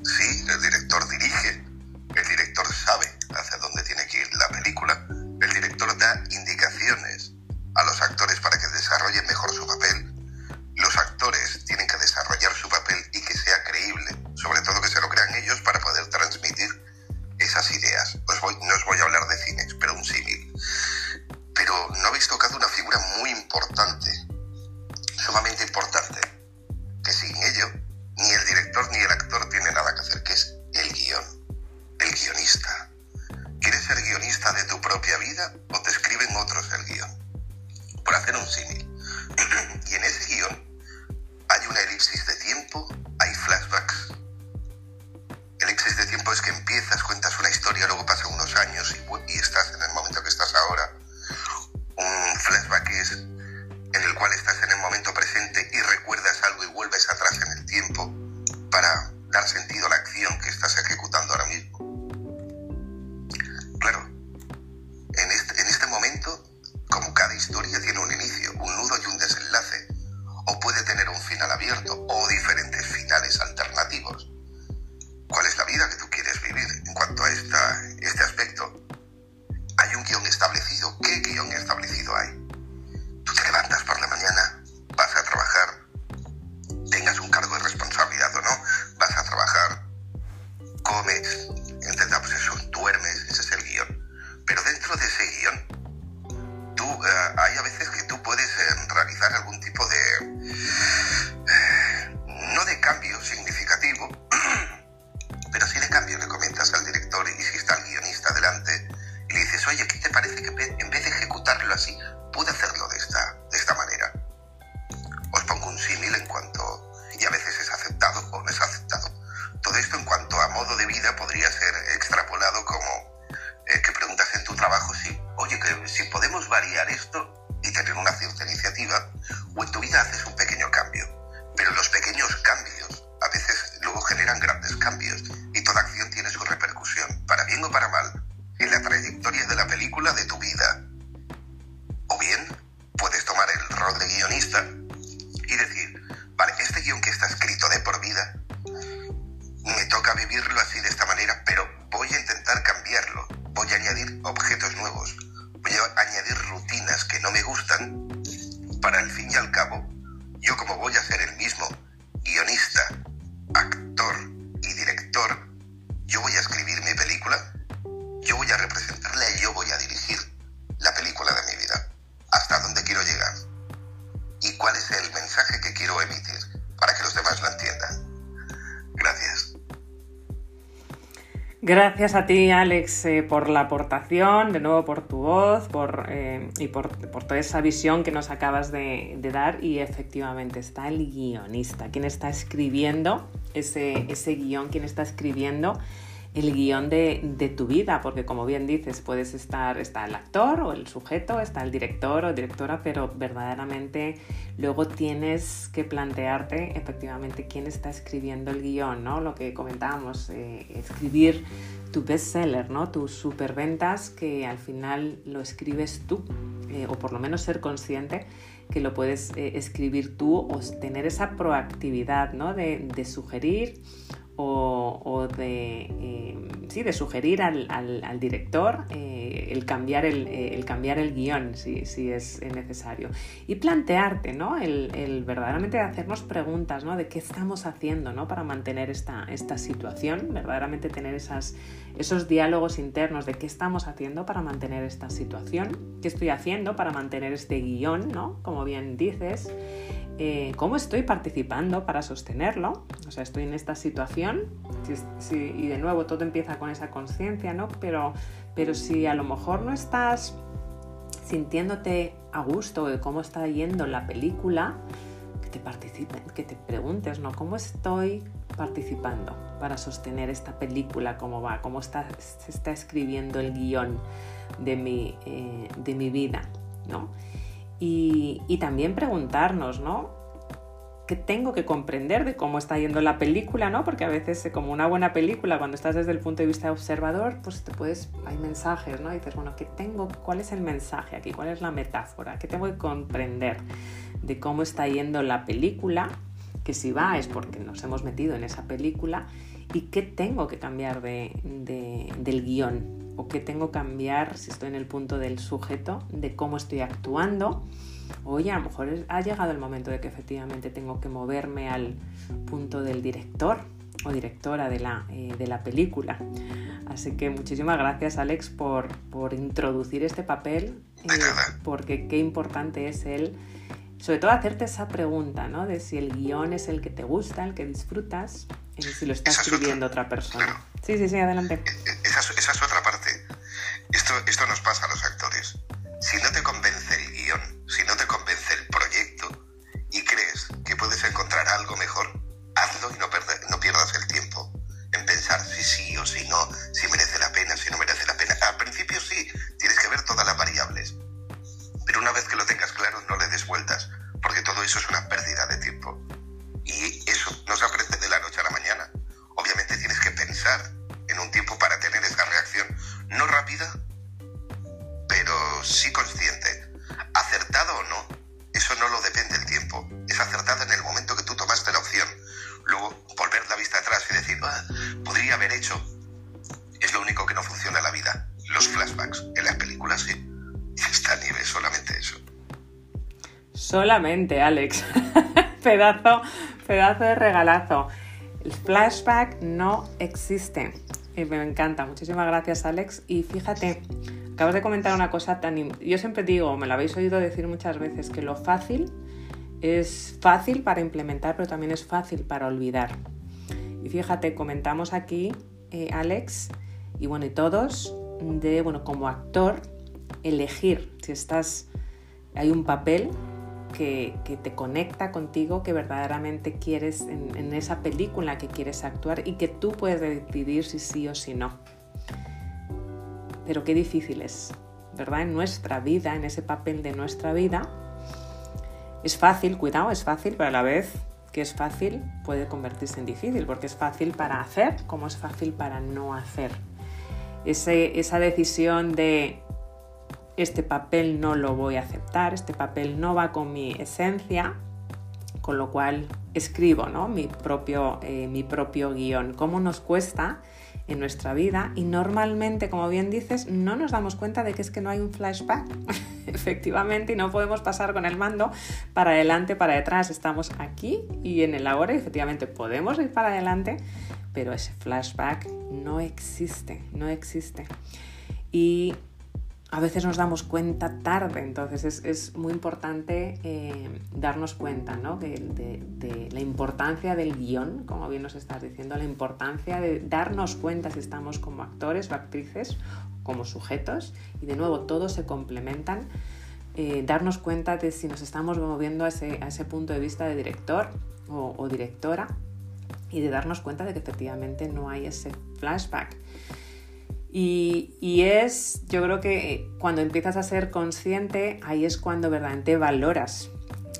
F: establecido hay. Gracias
A: a ti, Alex, eh, por la aportación, de nuevo por tu voz por, eh, y por, por, toda esa visión que nos acabas de, dar. Y efectivamente está el guionista, quien está escribiendo ese, ese guion, quien está escribiendo el guion de, tu vida, porque como bien dices, puedes estar, está el actor o el sujeto, está el director o directora, pero verdaderamente luego tienes que plantearte efectivamente quién está escribiendo el guion, ¿no? Lo que comentábamos, eh, escribir tu bestseller, ¿no? Tus superventas que al final lo escribes tú, eh, o por lo menos ser consciente que lo puedes eh, escribir tú o tener esa proactividad, ¿no? De sugerir o, de, eh, sí, de sugerir al, al, director eh, el, cambiar el, eh, el, cambiar el guion si, si, es necesario. Y plantearte, ¿no? El, verdaderamente hacernos preguntas, ¿no? De qué estamos haciendo, ¿no? Para mantener esta, esta situación, verdaderamente tener esos diálogos internos de qué estamos haciendo para mantener esta situación, qué estoy haciendo para mantener este guion, ¿no? Como bien dices. Eh, cómo estoy participando para sostenerlo. O sea, estoy en esta situación si, si, y de nuevo todo empieza con esa conciencia, ¿no? Pero, pero si a lo mejor no estás sintiéndote a gusto de cómo está yendo la película, que te participen, que te preguntes, ¿no? ¿Cómo estoy participando para sostener esta película? ¿Cómo va? ¿Cómo está, se está escribiendo el guion de mi, eh, de mi vida? ¿no? Y, también preguntarnos, ¿no? ¿Qué tengo que comprender de cómo está yendo la película, ¿no? Porque a veces, como una buena película, cuando estás desde el punto de vista observador, pues te puedes, hay mensajes, ¿no? Dices, bueno, ¿qué tengo? ¿Cuál es el mensaje aquí? ¿Cuál es la metáfora? ¿Qué tengo que comprender de cómo está yendo la película? Que si va es porque nos hemos metido en esa película. ¿Y qué tengo que cambiar de, del guion? O qué tengo que cambiar si estoy en el punto del sujeto, de cómo estoy actuando. Oye, a lo mejor ha llegado el momento de que efectivamente tengo que moverme al punto del director o directora de la, eh, de la película. Así que muchísimas gracias Alex por, por introducir este papel, eh, porque qué importante es el, sobre todo hacerte esa pregunta, ¿no? De si el guion es el que te gusta, el que disfrutas, eh, si lo está escribiendo otra persona. Claro. Sí, sí, sí, adelante.
F: Esa es, esa es otra parte. Esto, esto nos pasa a los actores. Si no te Solamente,
A: Alex. pedazo, pedazo de regalazo. El flashback no existe. Y me encanta. Muchísimas gracias, Alex. Y fíjate, acabas de comentar una cosa tan... Yo siempre digo, me lo habéis oído decir muchas veces, que lo fácil es fácil para implementar, pero también es fácil para olvidar. Y fíjate, comentamos aquí, eh, Alex, y bueno, y todos, de, bueno, como actor, elegir si estás... Hay un papel que, te conecta contigo, que verdaderamente quieres en, en, esa película que quieres actuar y que tú puedes decidir si sí o si no. Pero qué difícil es, ¿verdad? En nuestra vida, en ese papel de nuestra vida, Es fácil, cuidado, es fácil, pero a la vez que es fácil puede convertirse en difícil, porque es fácil para hacer como es fácil para no hacer. esa decisión de este papel no lo voy a aceptar, este papel no va con mi esencia, con lo cual escribo ¿no? mi, propio, eh, mi propio guion. ¿Cómo nos cuesta en nuestra vida? Y normalmente, como bien dices, no nos damos cuenta de que es que no hay un flashback, efectivamente, y no podemos pasar con el mando para adelante, para detrás. Estamos aquí y en el ahora, y efectivamente podemos ir para adelante, pero ese flashback no existe, no existe. Y a veces nos damos cuenta tarde, entonces es, muy importante eh, darnos cuenta de, la importancia del guion, como bien nos estás diciendo, la importancia de darnos cuenta si estamos como actores o actrices, como sujetos, y de nuevo todos se complementan, eh, darnos cuenta de si nos estamos moviendo a ese, punto de vista de director o, o directora y de darnos cuenta de que efectivamente no hay ese flashback y, es, yo creo que cuando empiezas a ser consciente, ahí es cuando verdaderamente valoras,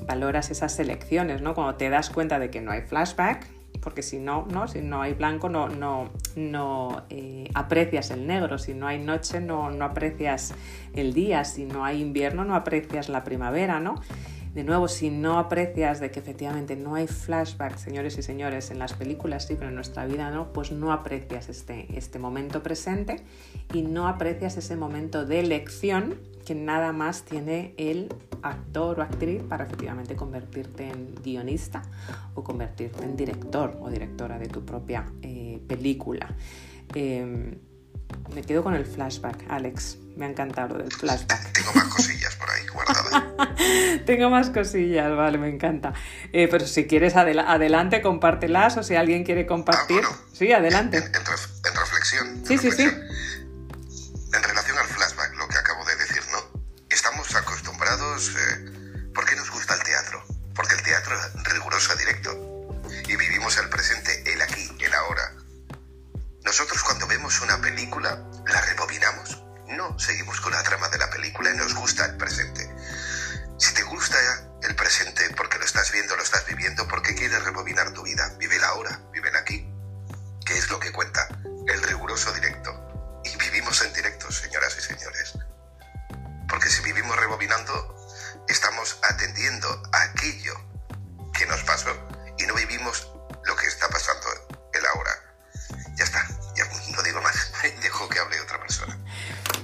A: valoras esas elecciones, ¿no? Cuando te das cuenta de que no hay flashback, porque si no, ¿no? Si no hay blanco, no, no, no eh, aprecias el negro, si no hay noche, no, no aprecias el día, si no hay invierno, no aprecias la primavera, ¿no? De nuevo, si no aprecias de que efectivamente no hay flashback, señores y señores, en las películas sí, pero en nuestra vida no, pues no aprecias este, este momento presente y no aprecias ese momento de elección que nada más tiene el actor o actriz para efectivamente convertirte en guionista o convertirte en director o directora de tu propia eh, película. Em, me quedo con el flashback, Alex. Me ha encantado lo del flashback.
F: Tengo más por ahí guardadas.
A: Tengo más cosillas, vale, me encanta. Eh, pero si quieres adelante, compártelas o si alguien quiere compartir.
F: Ah,
A: sí, adelante.
F: En, reflexión.
A: Sí, sí, sí.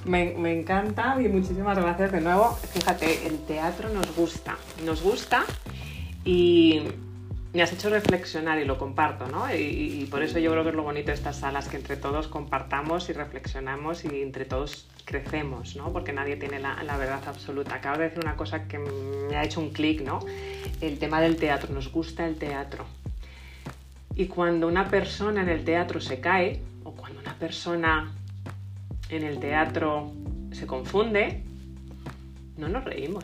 A: Me, encanta y muchísimas gracias de nuevo. Fíjate, el teatro nos gusta, nos gusta y me has hecho reflexionar y lo comparto, ¿no? Y, por eso yo creo que es lo bonito de estas salas, que entre todos compartamos y reflexionamos y entre todos crecemos, ¿no? Porque nadie tiene la, la verdad absoluta. Acabo de decir una cosa que me ha hecho un clic, ¿no? El tema del teatro, nos gusta el teatro. Y cuando una persona en el teatro se cae, o cuando una persona en el teatro se confunde, no nos reímos.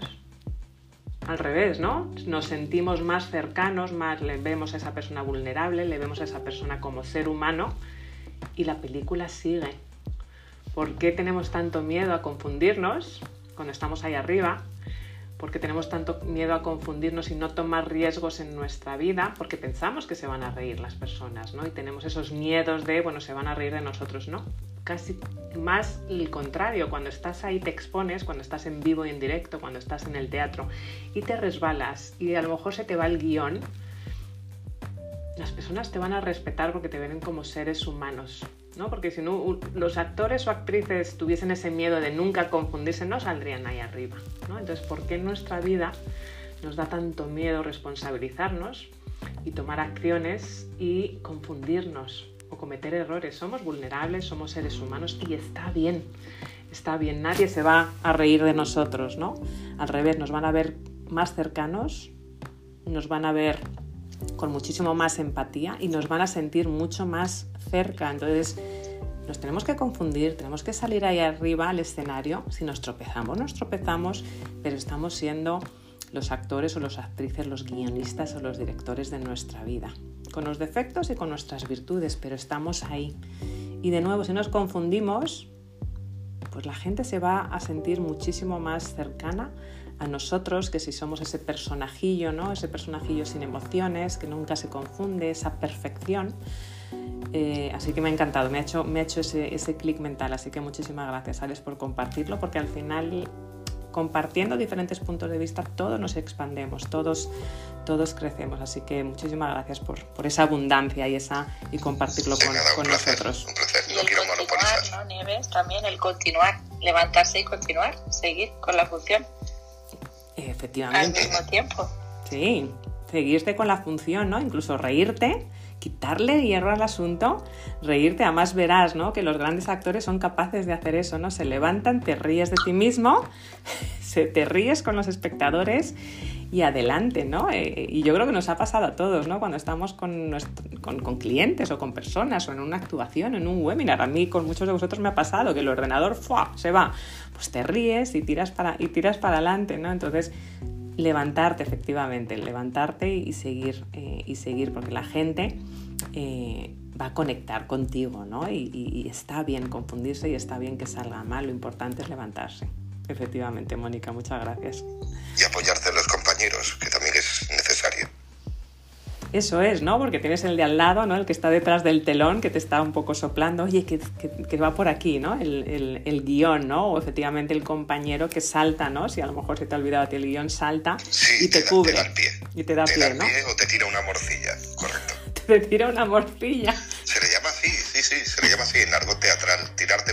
A: Al revés, ¿no? Nos sentimos más cercanos, más le vemos a esa persona vulnerable, le vemos a esa persona como ser humano y la película sigue. ¿Por qué tenemos tanto miedo a confundirnos cuando estamos ahí arriba? Porque tenemos tanto miedo a confundirnos y no tomar riesgos en nuestra vida, porque pensamos que se van a reír las personas, ¿no? Y tenemos esos miedos de, bueno, se van a reír de nosotros, ¿no? Casi más el contrario, cuando estás ahí te expones, cuando estás en vivo y en directo, cuando estás en el teatro y te resbalas y a lo mejor se te va el guion, las personas te van a respetar porque te ven como seres humanos, ¿no? Porque si no, los actores o actrices tuviesen ese miedo de nunca confundirse, no saldrían ahí arriba, ¿no? Entonces, ¿por qué nuestra vida nos da tanto miedo responsabilizarnos y tomar acciones y confundirnos o cometer errores? Somos vulnerables, somos seres humanos y está bien, está bien, nadie se va a reír de nosotros, ¿no? Al revés, nos van a ver más cercanos, nos van a ver con muchísimo más empatía y nos van a sentir mucho más cerca. Entonces, nos tenemos que confundir, tenemos que salir ahí arriba al escenario. Si nos tropezamos, nos tropezamos, pero estamos siendo los actores o las actrices, los guionistas o los directores de nuestra vida. Con los defectos y con nuestras virtudes, pero estamos ahí. Y de nuevo, si nos confundimos, pues la gente se va a sentir muchísimo más cercana a nosotros, que si somos ese personajillo, ¿no? Ese personajillo sin emociones, que nunca se confunde, esa perfección. Eh, así que me ha encantado, me ha hecho, me ha hecho ese, ese clic mental, así que muchísimas gracias Alex por compartirlo, porque al final compartiendo diferentes puntos de vista todos nos expandemos, todos, todos crecemos, así que muchísimas gracias por, por esa abundancia y, esa, y compartirlo con, con nosotros.
F: Un placer,
E: Y
F: no
E: el
F: quiero
E: continuar. ¿no, Nieves? También el continuar, levantarse y continuar, seguir con la función al
A: Efectivamente.
E: mismo tiempo.
A: Sí, seguirte con la función, ¿no? Incluso reírte, quitarle hierro al asunto, reírte. Además verás, ¿no? Que los grandes actores son capaces de hacer eso, ¿no? Se levantan, te ríes de ti mismo, se, te ríes con los espectadores y adelante, ¿no? Eh, y yo creo que nos ha pasado a todos, ¿no? Cuando estamos con, con, clientes o con personas o en una actuación, en un webinar. A mí con muchos de vosotros me ha pasado que el ordenador ¡fua! se va. Pues te ríes y tiras para, y tiras para adelante, ¿no? Entonces, levantarte efectivamente, levantarte y seguir, eh, y seguir porque la gente eh, va a conectar contigo, ¿no? Y está bien confundirse y está bien que salga mal, lo importante es levantarse. Efectivamente, Mónica, muchas gracias.
F: Y apoyarte en los compañeros, que también es necesario.
A: Eso es, ¿no? Porque tienes el de al lado, ¿no? El que está detrás del telón, que te está un poco soplando, oye, que, que- que va por aquí, ¿no? El, el- el guion, ¿no? O efectivamente el compañero que salta, ¿no? Si a lo mejor se te ha olvidado a ti el guion, salta
F: Sí,
A: y te,
F: da-
A: cubre.
F: Te da el pie.
A: Y te da
F: te
A: pie,
F: da el
A: ¿no?
F: pie o te tira una morcilla, correcto.
A: Te tira una morcilla.
F: Se le llama así, sí, sí, se le llama así en argot teatral, tirarte.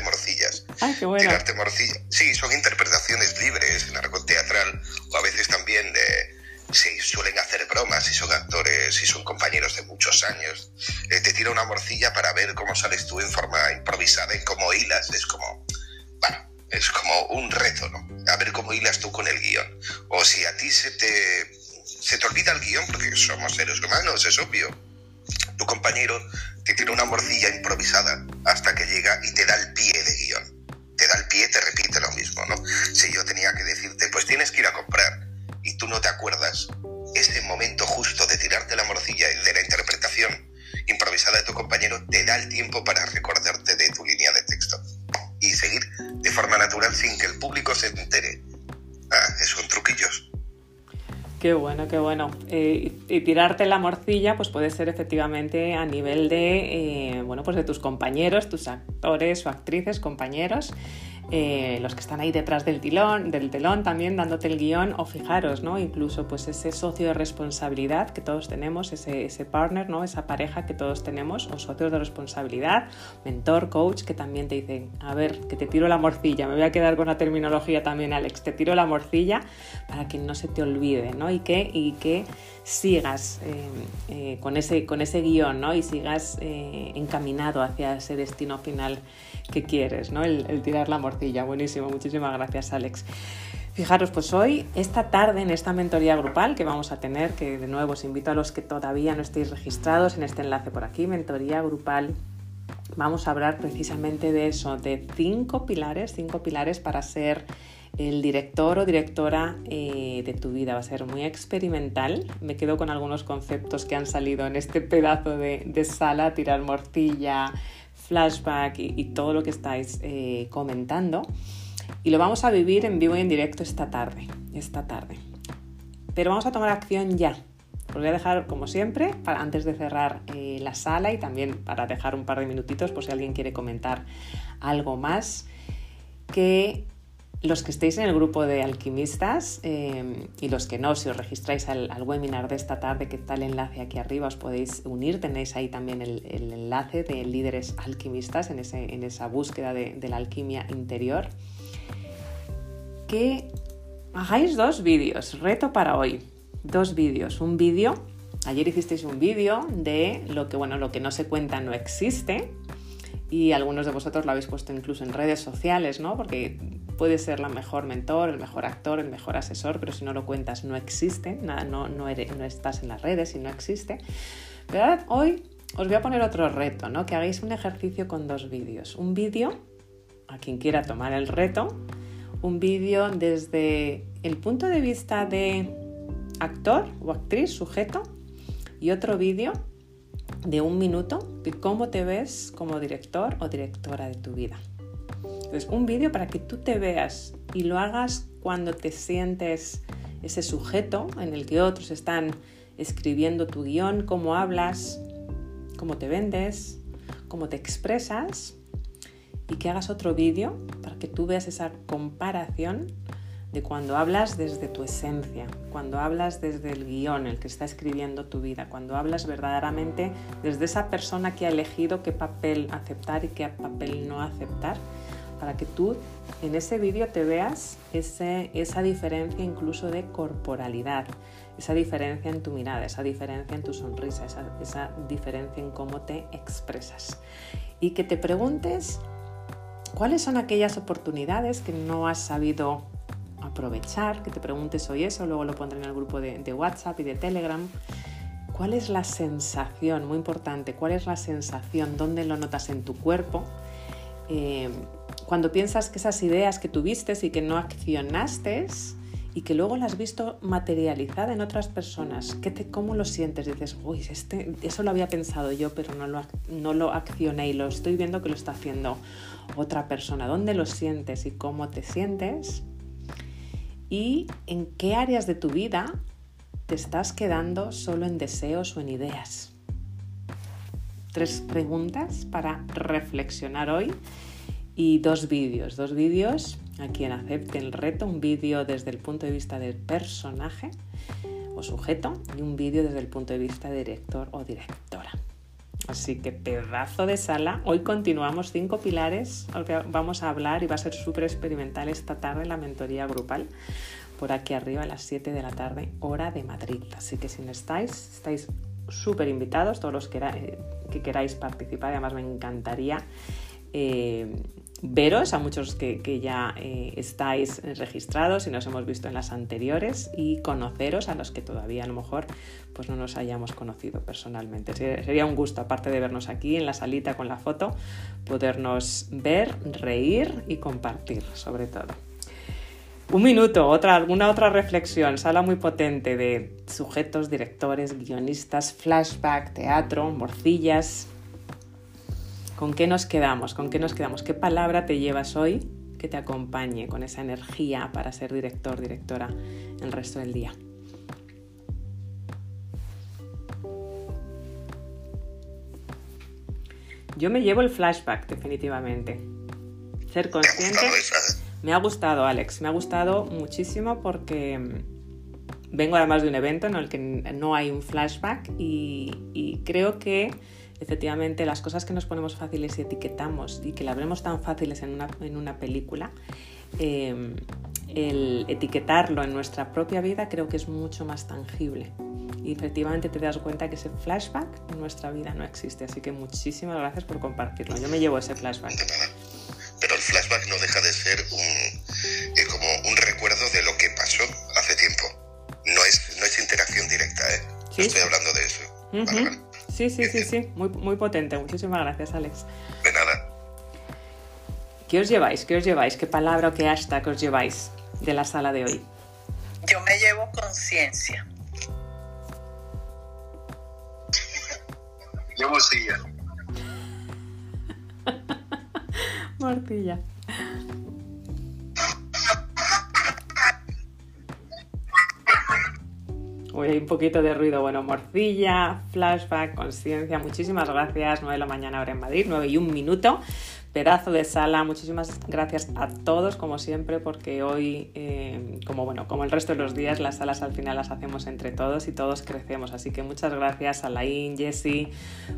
A: Ay.
F: Tirarte morcillas. Sí, son interpretaciones libres en argot teatral o a veces también eh, se suelen hacer bromas si son actores, si son compañeros de muchos años. Eh, te tira una morcilla para ver cómo sales tú en forma improvisada y cómo hilas. Es como, bueno, es como un reto, ¿no? A ver cómo hilas tú con el guion. O si a ti se te, se te olvida el guion, porque somos seres humanos, es obvio tu compañero te tira una morcilla improvisada hasta que llega y te da el pie de guion. Te da el pie, te repite lo mismo, ¿no? Si yo tenía que decirte, pues tienes que ir a comprar y tú no te acuerdas, ese momento justo de tirarte la morcilla, el de la interpretación improvisada de tu compañero, te da el tiempo para recordarte de tu línea de texto y seguir de forma natural sin que el público se entere. Ah, son truquillos.
A: Qué bueno, qué bueno. Eh, y, tirarte la morcilla, pues puede ser efectivamente a nivel de, eh, bueno, pues de tus compañeros, tus actores o actrices, compañeros, eh, los que están ahí detrás del telón, del telón también dándote el guion, o fijaros, ¿no? Incluso pues ese socio de responsabilidad que todos tenemos, ese, ese partner, ¿no? Esa pareja que todos tenemos, o socios de responsabilidad, mentor, coach, que también te dicen, a ver, que te tiro la morcilla, me voy a quedar con la terminología también, Alex, te tiro la morcilla para que no se te olvide, ¿no? Y que, y que sigas eh, eh, con, ese, con ese guion, ¿no? Y sigas eh, encaminado hacia ese destino final que quieres, ¿no? El, el tirar la morcilla. Buenísimo, muchísimas gracias, Alex. Fijaros, pues hoy, esta tarde, en esta mentoría grupal que vamos a tener, que de nuevo os invito a los que todavía no estéis registrados en este enlace por aquí, mentoría grupal, vamos a hablar precisamente de eso, de cinco pilares, cinco pilares para ser el director o directora eh, de tu vida. Va a ser muy experimental. Me quedo con algunos conceptos que han salido en este pedazo de, sala, tirar morcilla, flashback y, y todo lo que estáis eh, comentando. Y lo vamos a vivir en vivo y en directo esta tarde, esta tarde. Pero vamos a tomar acción ya. Os voy a dejar, como siempre, para, antes de cerrar eh, la sala y también para dejar un par de minutitos por si alguien quiere comentar algo más, que los que estéis en el grupo de alquimistas eh, y los que no, si os registráis al, webinar de esta tarde, que está el enlace aquí arriba, os podéis unir, tenéis ahí también el, enlace de líderes alquimistas en esa búsqueda de, de la alquimia interior. Que hagáis dos vídeos, reto para hoy, dos vídeos, un vídeo, ayer hicisteis un vídeo de lo que, bueno, lo que no se cuenta no existe, y algunos de vosotros lo habéis puesto incluso en redes sociales, ¿no? Porque puede ser la mejor mentor, el mejor actor, el mejor asesor, pero si no lo cuentas no existe, nada, no, estás en las redes y no existe. Pero hoy os voy a poner otro reto, ¿no? Que hagáis un ejercicio con dos vídeos. Un vídeo, a quien quiera tomar el reto, un vídeo desde el punto de vista de actor o actriz, sujeto, y otro vídeo de un minuto de cómo te ves como director o directora de tu vida. Entonces, un vídeo para que tú te veas y lo hagas cuando te sientes ese sujeto en el que otros están escribiendo tu guion, cómo hablas, cómo te vendes, cómo te expresas y que hagas otro vídeo para que tú veas esa comparación de cuando hablas desde tu esencia, cuando hablas desde el guion, el que está escribiendo tu vida, cuando hablas verdaderamente desde esa persona que ha elegido qué papel aceptar y qué papel no aceptar, para que tú en ese vídeo te veas esa diferencia incluso de corporalidad, esa diferencia en tu mirada, esa diferencia en tu sonrisa, esa, esa diferencia en cómo te expresas. Y que te preguntes cuáles son aquellas oportunidades que no has sabido aprovechar, que te preguntes hoy eso, luego lo pondré en el grupo de, WhatsApp y de Telegram. ¿Cuál es la sensación? Muy importante, ¿cuál es la sensación? ¿Dónde lo notas en tu cuerpo? Eh, cuando piensas que esas ideas que tuviste y que no accionaste y que luego las has visto materializada en otras personas, ¿qué te, ¿cómo lo sientes? Dices, uy, este, eso lo había pensado yo, pero no lo, no lo accioné y lo estoy viendo que lo está haciendo otra persona. ¿Dónde lo sientes y cómo te sientes? Y en qué áreas de tu vida te estás quedando solo en deseos o en ideas. Tres preguntas para reflexionar hoy y dos vídeos. Dos vídeos a quien acepte el reto, un vídeo desde el punto de vista del personaje o sujeto y un vídeo desde el punto de vista de director o directora. Así que pedazo de sala. Hoy continuamos cinco pilares, vamos a hablar y va a ser súper experimental esta tarde la mentoría grupal por aquí arriba a las 7 de la tarde, hora de Madrid. Así que si no estáis, estáis súper invitados, todos los que, eh, que, queráis participar. Además me encantaría eh, veros a muchos que, ya eh, estáis registrados y nos hemos visto en las anteriores y conoceros a los que todavía a lo mejor pues no nos hayamos conocido personalmente. Sería un gusto, aparte de vernos aquí en la salita con la foto, podernos ver, reír y compartir sobre todo. Un minuto, otra, alguna otra reflexión, sala muy potente de sujetos, directores, guionistas, flashback, teatro, morcillas, ¿Con qué nos quedamos? ¿Con qué nos quedamos? ¿Qué palabra te llevas hoy que te acompañe con esa energía para ser director, directora el resto del día? Yo me llevo el flashback, definitivamente. Ser consciente. Me ha gustado, Alex. Me ha gustado muchísimo porque mm, vengo además de un evento en el que no hay un flashback y creo que efectivamente las cosas que nos ponemos fáciles y etiquetamos y que las vemos tan fáciles en una, en una película, eh, el etiquetarlo en nuestra propia vida creo que es mucho más tangible. Y efectivamente te das cuenta que ese flashback en nuestra vida no existe. Así que muchísimas gracias por compartirlo. Yo me llevo ese flashback.
F: Pero el flashback no deja de ser un, eh, como un recuerdo de lo que pasó hace tiempo. No es, no es interacción directa, ¿eh? estoy hablando de eso.
A: Sí, sí, sí, sí, muy, muy potente. Muchísimas gracias, Alex.
F: De nada.
A: ¿Qué os lleváis? ¿Qué os lleváis? ¿Qué palabra o qué hashtag os lleváis de la sala de hoy?
B: Yo me llevo conciencia.
F: Yo morcilla.
A: morcilla. Hay un poquito de ruido. Bueno, morcilla, flashback, conciencia. Muchísimas gracias. 9 de la mañana ahora en Madrid, 9 y un minuto. Pedazo de sala. Muchísimas gracias a todos, como siempre, porque hoy, eh, como bueno, como el resto de los días, las salas al final las hacemos entre todos y todos crecemos. Así que muchas gracias a Laín, Jessie,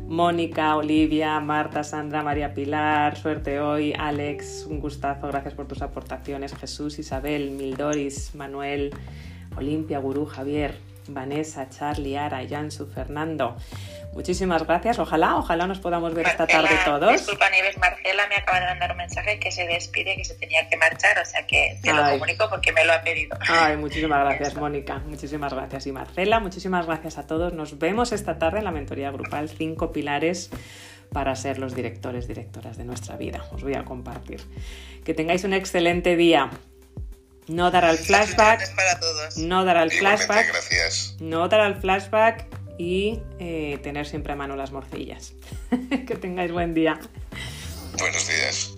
A: Mónica, Olivia, Marta, Sandra, María Pilar, suerte hoy, Alex, un gustazo, gracias por tus aportaciones, Jesús, Isabel, Mildoris, Manuel, Olimpia, Gurú, Javier, Vanessa, Charlie, Ara, Jansu, Fernando. Muchísimas gracias. Ojalá, ojalá nos podamos ver esta tarde todos.
E: Disculpa, Nieves, Marcela me acaba de mandar un mensaje que se despide, que se tenía que marchar, o sea que te lo comunico porque me lo ha pedido.
A: Ay, muchísimas gracias, Mónica. Muchísimas gracias. Y Marcela, muchísimas gracias a todos. Nos vemos esta tarde en la mentoría grupal Cinco Pilares para ser los directores, directoras de nuestra vida. Os voy a compartir. Que tengáis un excelente día. No dar al flashback. No dar al flashback. No dar al flashback y eh, tener siempre a mano las morcillas. que tengáis buen día.
F: Buenos días.